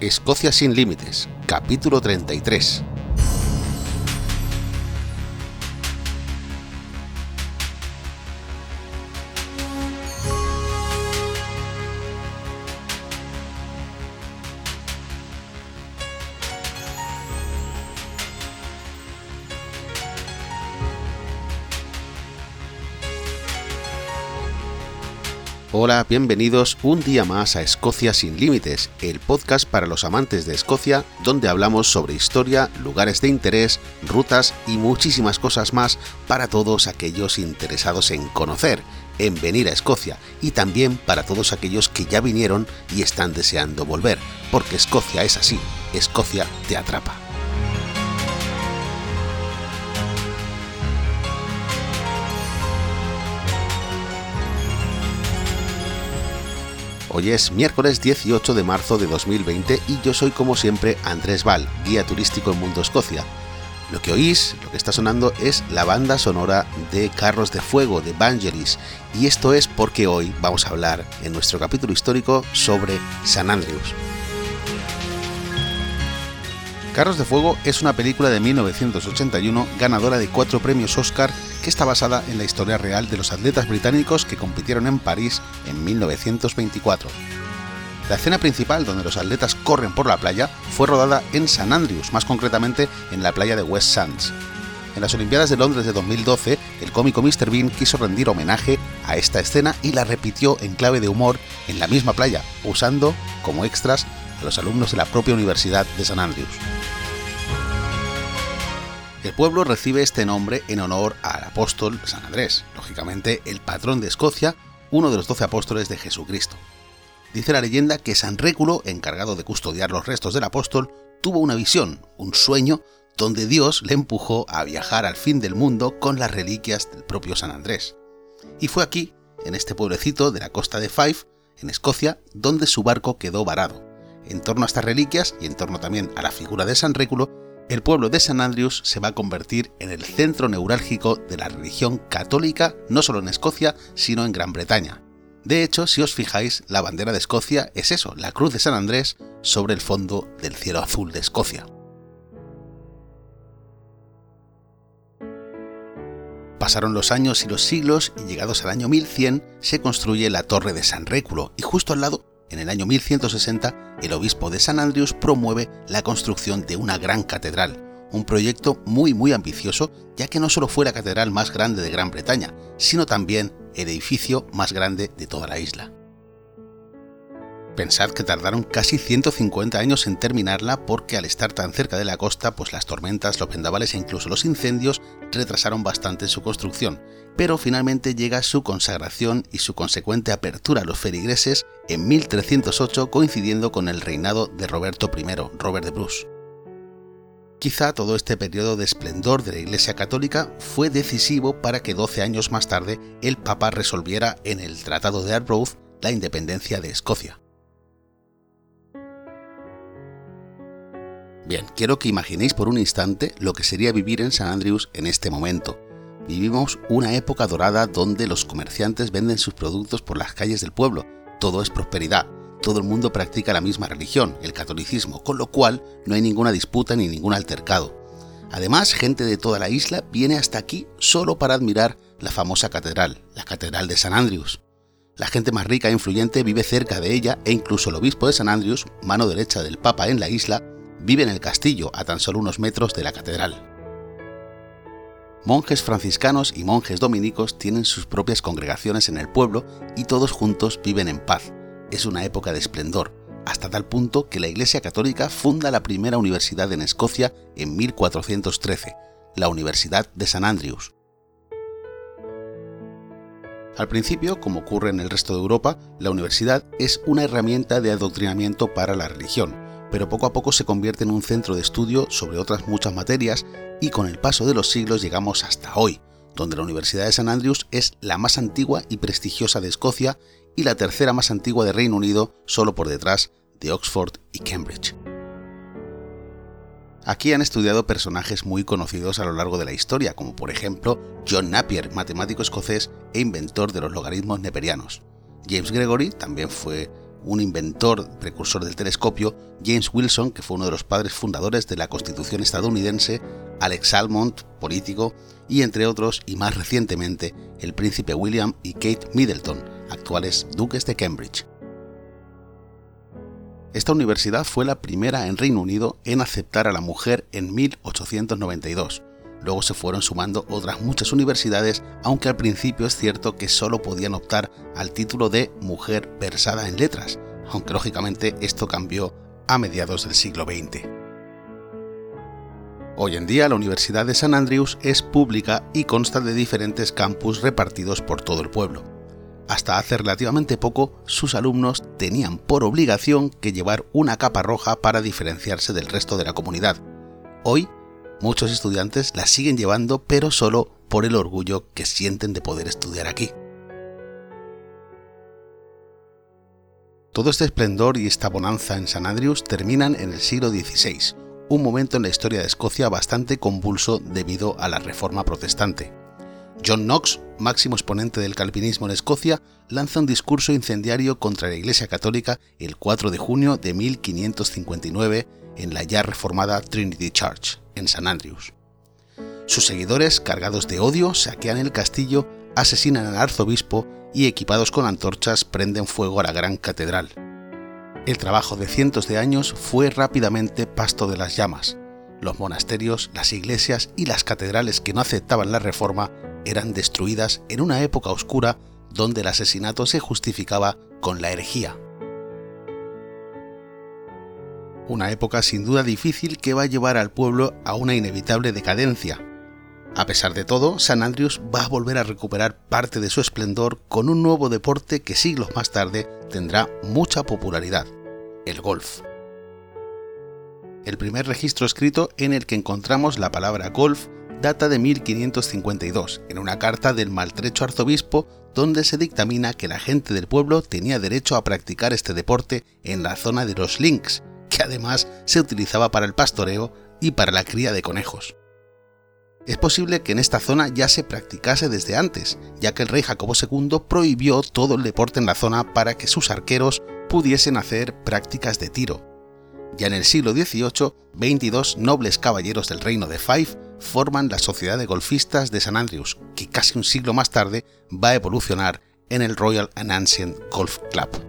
Escocia sin Límites, capítulo 33. Hola, bienvenidos un día más a Escocia sin Límites, el podcast para los amantes de Escocia, donde hablamos sobre historia, lugares de interés, rutas y muchísimas cosas más para todos aquellos interesados en conocer, en venir a Escocia y también para todos aquellos que ya vinieron y están deseando volver, porque Escocia es así, Escocia te atrapa. Hoy es miércoles 18 de marzo de 2020 y yo soy como siempre Andrés Val, guía turístico en Mundo Escocia. Lo que oís, lo que está sonando es la banda sonora de Carros de Fuego de Vangelis y esto es porque hoy vamos a hablar en nuestro capítulo histórico sobre San Andrews. Carros de Fuego es una película de 1981 ganadora de cuatro premios Oscar que está basada en la historia real de los atletas británicos que compitieron en París en 1924. La escena principal donde los atletas corren por la playa fue rodada en San Andrews, más concretamente en la playa de West Sands. En las Olimpiadas de Londres de 2012, el cómico Mr. Bean quiso rendir homenaje a esta escena y la repitió en clave de humor en la misma playa, usando como extras a los alumnos de la propia Universidad de San Andrews. El pueblo recibe este nombre en honor al apóstol San Andrés, lógicamente el patrón de Escocia, uno de los doce apóstoles de Jesucristo. Dice la leyenda que San Réculo, encargado de custodiar los restos del apóstol, tuvo una visión, un sueño, donde Dios le empujó a viajar al fin del mundo con las reliquias del propio San Andrés. Y fue aquí, en este pueblecito de la costa de Fife, en Escocia, donde su barco quedó varado. En torno a estas reliquias y en torno también a la figura de San Réculo, el pueblo de San Andrews se va a convertir en el centro neurálgico de la religión católica no solo en Escocia, sino en Gran Bretaña. De hecho, si os fijáis, la bandera de Escocia es eso, la cruz de San Andrés sobre el fondo del cielo azul de Escocia. Pasaron los años y los siglos y llegados al año 1100 se construye la Torre de San Réculo y justo al lado en el año 1160, el obispo de San Andrews promueve la construcción de una gran catedral, un proyecto muy muy ambicioso, ya que no solo fue la catedral más grande de Gran Bretaña, sino también el edificio más grande de toda la isla. Pensad que tardaron casi 150 años en terminarla porque al estar tan cerca de la costa, pues las tormentas, los vendavales e incluso los incendios retrasaron bastante su construcción, pero finalmente llega su consagración y su consecuente apertura a los feligreses en 1308 coincidiendo con el reinado de Roberto I, Robert de Bruce. Quizá todo este periodo de esplendor de la Iglesia Católica fue decisivo para que 12 años más tarde el Papa resolviera en el Tratado de Arbroath la independencia de Escocia. Bien, quiero que imaginéis por un instante lo que sería vivir en San Andrews en este momento. Vivimos una época dorada donde los comerciantes venden sus productos por las calles del pueblo. Todo es prosperidad. Todo el mundo practica la misma religión, el catolicismo, con lo cual no hay ninguna disputa ni ningún altercado. Además, gente de toda la isla viene hasta aquí solo para admirar la famosa catedral, la Catedral de San Andrews. La gente más rica e influyente vive cerca de ella e incluso el obispo de San Andrews, mano derecha del Papa en la isla, vive en el castillo a tan solo unos metros de la catedral. Monjes franciscanos y monjes dominicos tienen sus propias congregaciones en el pueblo y todos juntos viven en paz. Es una época de esplendor, hasta tal punto que la Iglesia Católica funda la primera universidad en Escocia en 1413, la Universidad de San Andrews. Al principio, como ocurre en el resto de Europa, la universidad es una herramienta de adoctrinamiento para la religión, pero poco a poco se convierte en un centro de estudio sobre otras muchas materias y con el paso de los siglos llegamos hasta hoy, donde la Universidad de St Andrews es la más antigua y prestigiosa de Escocia y la tercera más antigua de Reino Unido, solo por detrás de Oxford y Cambridge. Aquí han estudiado personajes muy conocidos a lo largo de la historia, como por ejemplo John Napier, matemático escocés e inventor de los logaritmos neperianos. James Gregory también fue un inventor precursor del telescopio, James Wilson, que fue uno de los padres fundadores de la Constitución estadounidense, Alex Salmond, político, y entre otros, y más recientemente, el príncipe William y Kate Middleton, actuales duques de Cambridge. Esta universidad fue la primera en Reino Unido en aceptar a la mujer en 1892. Luego se fueron sumando otras muchas universidades, aunque al principio es cierto que solo podían optar al título de mujer versada en letras, aunque lógicamente esto cambió a mediados del siglo XX. Hoy en día la Universidad de San Andrews es pública y consta de diferentes campus repartidos por todo el pueblo. Hasta hace relativamente poco, sus alumnos tenían por obligación que llevar una capa roja para diferenciarse del resto de la comunidad. Hoy, muchos estudiantes la siguen llevando, pero solo por el orgullo que sienten de poder estudiar aquí. Todo este esplendor y esta bonanza en San Andrews terminan en el siglo XVI, un momento en la historia de Escocia bastante convulso debido a la reforma protestante. John Knox, máximo exponente del calvinismo en Escocia, lanza un discurso incendiario contra la Iglesia Católica el 4 de junio de 1559 en la ya reformada Trinity Church, en St Andrews. Sus seguidores, cargados de odio, saquean el castillo, asesinan al arzobispo y equipados con antorchas prenden fuego a la gran catedral. El trabajo de cientos de años fue rápidamente pasto de las llamas. Los monasterios, las iglesias y las catedrales que no aceptaban la reforma eran destruidas en una época oscura donde el asesinato se justificaba con la herejía. Una época sin duda difícil que va a llevar al pueblo a una inevitable decadencia. A pesar de todo, San Andrews va a volver a recuperar parte de su esplendor con un nuevo deporte que siglos más tarde tendrá mucha popularidad, el golf. El primer registro escrito en el que encontramos la palabra golf data de 1552, en una carta del maltrecho arzobispo donde se dictamina que la gente del pueblo tenía derecho a practicar este deporte en la zona de los links, además se utilizaba para el pastoreo y para la cría de conejos. Es posible que en esta zona ya se practicase desde antes, ya que el rey Jacobo II prohibió todo el deporte en la zona para que sus arqueros pudiesen hacer prácticas de tiro. Ya en el siglo XVIII, 22 nobles caballeros del reino de Fife forman la Sociedad de Golfistas de St Andrews, que casi un siglo más tarde va a evolucionar en el Royal and Ancient Golf Club.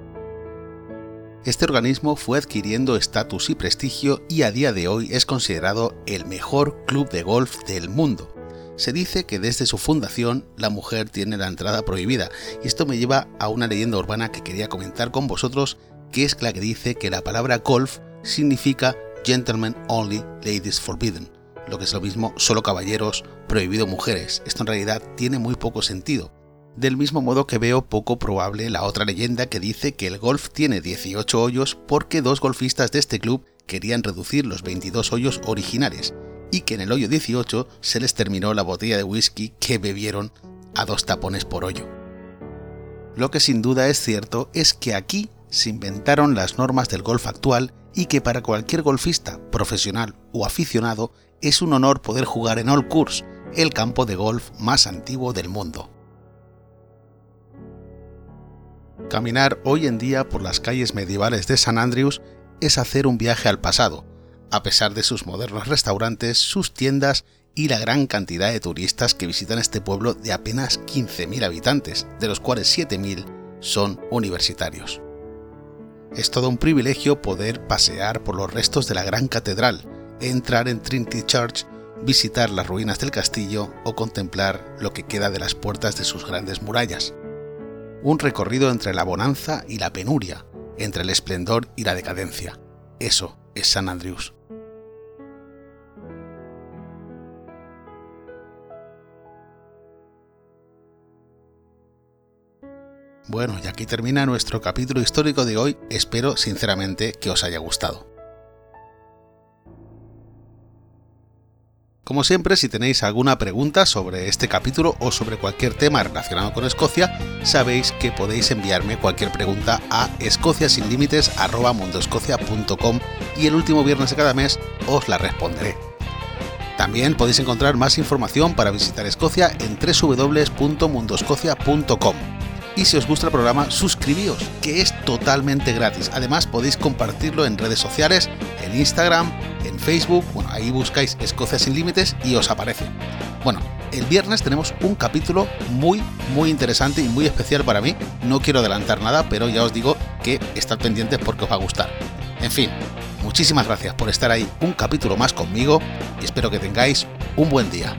Este organismo fue adquiriendo estatus y prestigio y a día de hoy es considerado el mejor club de golf del mundo. Se dice que desde su fundación la mujer tiene la entrada prohibida y esto me lleva a una leyenda urbana que quería comentar con vosotros, que es la que dice que la palabra golf significa gentlemen only, ladies forbidden, lo que es lo mismo solo caballeros, prohibido mujeres. Esto en realidad tiene muy poco sentido. Del mismo modo que veo poco probable la otra leyenda que dice que el golf tiene 18 hoyos porque dos golfistas de este club querían reducir los 22 hoyos originales y que en el hoyo 18 se les terminó la botella de whisky que bebieron a dos tapones por hoyo. Lo que sin duda es cierto es que aquí se inventaron las normas del golf actual y que para cualquier golfista, profesional o aficionado, es un honor poder jugar en All Course, el campo de golf más antiguo del mundo. Caminar hoy en día por las calles medievales de San Andrews es hacer un viaje al pasado, a pesar de sus modernos restaurantes, sus tiendas y la gran cantidad de turistas que visitan este pueblo de apenas 15.000 habitantes, de los cuales 7.000 son universitarios. Es todo un privilegio poder pasear por los restos de la gran catedral, entrar en Trinity Church, visitar las ruinas del castillo o contemplar lo que queda de las puertas de sus grandes murallas. Un recorrido entre la bonanza y la penuria, entre el esplendor y la decadencia. Eso es San Andrews. Bueno, y aquí termina nuestro capítulo histórico de hoy. Espero sinceramente que os haya gustado. Como siempre, si tenéis alguna pregunta sobre este capítulo o sobre cualquier tema relacionado con Escocia, sabéis que podéis enviarme cualquier pregunta a escociasinlímites.com y el último viernes de cada mes os la responderé. También podéis encontrar más información para visitar Escocia en www.mundoscocia.com Y si os gusta el programa, suscribíos, que es totalmente gratis. Además podéis compartirlo en redes sociales, en Instagram, en Facebook, bueno, ahí buscáis Escocia sin Límites y os aparece. Bueno, el viernes tenemos un capítulo muy, muy interesante y muy especial para mí. No quiero adelantar nada, pero ya os digo que estad pendientes porque os va a gustar. En fin, muchísimas gracias por estar ahí un capítulo más conmigo y espero que tengáis un buen día.